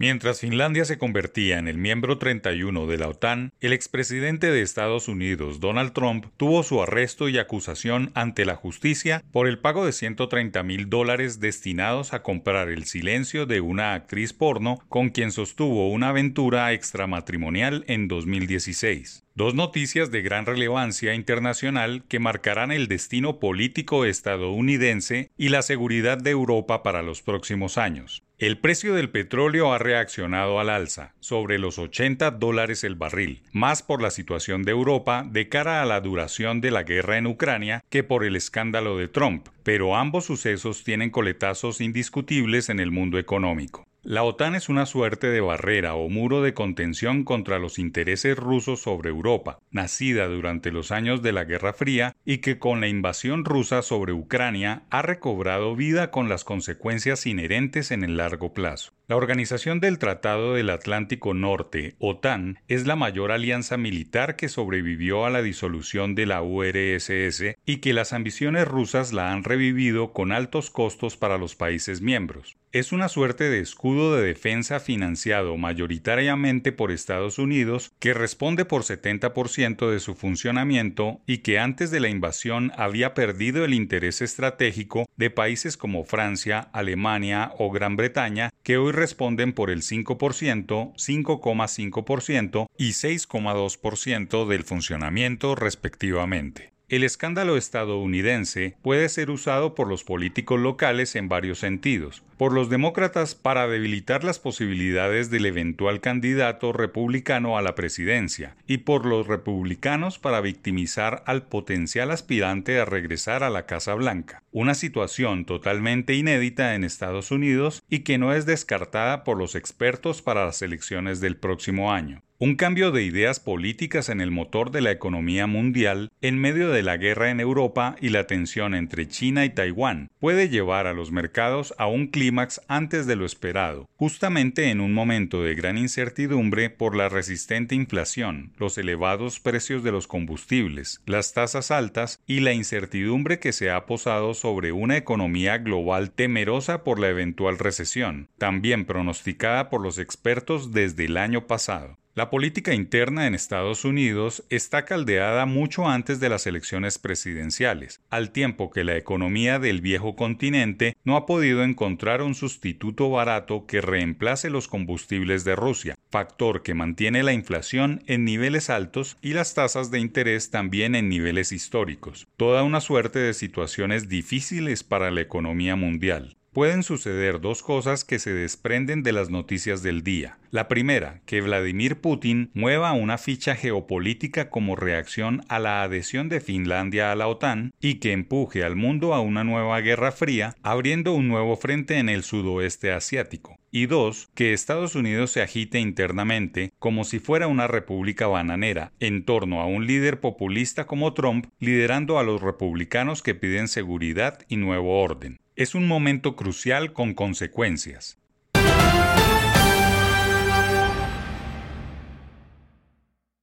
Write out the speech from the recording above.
Mientras Finlandia se convertía en el miembro 31 de la OTAN, el expresidente de Estados Unidos, Donald Trump, tuvo su arresto y acusación ante la justicia por el pago de 130 mil dólares destinados a comprar el silencio de una actriz porno con quien sostuvo una aventura extramatrimonial en 2016. Dos noticias de gran relevancia internacional que marcarán el destino político estadounidense y la seguridad de Europa para los próximos años. El precio del petróleo ha reaccionado al alza, sobre los 80 dólares el barril, más por la situación de Europa de cara a la duración de la guerra en Ucrania que por el escándalo de Trump, pero ambos sucesos tienen coletazos indiscutibles en el mundo económico. La OTAN es una suerte de barrera o muro de contención contra los intereses rusos sobre Europa, nacida durante los años de la Guerra Fría y que con la invasión rusa sobre Ucrania ha recobrado vida con las consecuencias inherentes en el largo plazo. La Organización del Tratado del Atlántico Norte, OTAN, es la mayor alianza militar que sobrevivió a la disolución de la URSS y que las ambiciones rusas la han revivido con altos costos para los países miembros. Es una suerte de escudo de defensa financiado mayoritariamente por Estados Unidos que responde por 70% de su funcionamiento y que antes de la invasión había perdido el interés estratégico de países como Francia, Alemania o Gran Bretaña que hoy responden por el 5%, 5,5% y 6,2% del funcionamiento respectivamente. El escándalo estadounidense puede ser usado por los políticos locales en varios sentidos. Por los demócratas para debilitar las posibilidades del eventual candidato republicano a la presidencia y por los republicanos para victimizar al potencial aspirante a regresar a la Casa Blanca. Una situación totalmente inédita en Estados Unidos y que no es descartada por los expertos para las elecciones del próximo año. Un cambio de ideas políticas en el motor de la economía mundial en medio de la guerra en Europa y la tensión entre China y Taiwán puede llevar a los mercados a un clímax antes de lo esperado, justamente en un momento de gran incertidumbre por la resistente inflación, los elevados precios de los combustibles, las tasas altas y la incertidumbre que se ha posado sobre una economía global temerosa por la eventual recesión, también pronosticada por los expertos desde el año pasado. La política interna en Estados Unidos está caldeada mucho antes de las elecciones presidenciales, al tiempo que la economía del viejo continente no ha podido encontrar un sustituto barato que reemplace los combustibles de Rusia, factor que mantiene la inflación en niveles altos y las tasas de interés también en niveles históricos. Toda una suerte de situaciones difíciles para la economía mundial pueden suceder dos cosas que se desprenden de las noticias del día. La primera, que Vladimir Putin mueva una ficha geopolítica como reacción a la adhesión de Finlandia a la OTAN y que empuje al mundo a una nueva guerra fría, abriendo un nuevo frente en el sudoeste asiático. Y dos, que Estados Unidos se agite internamente como si fuera una república bananera en torno a un líder populista como Trump liderando a los republicanos que piden seguridad y nuevo orden. Es un momento crucial con consecuencias.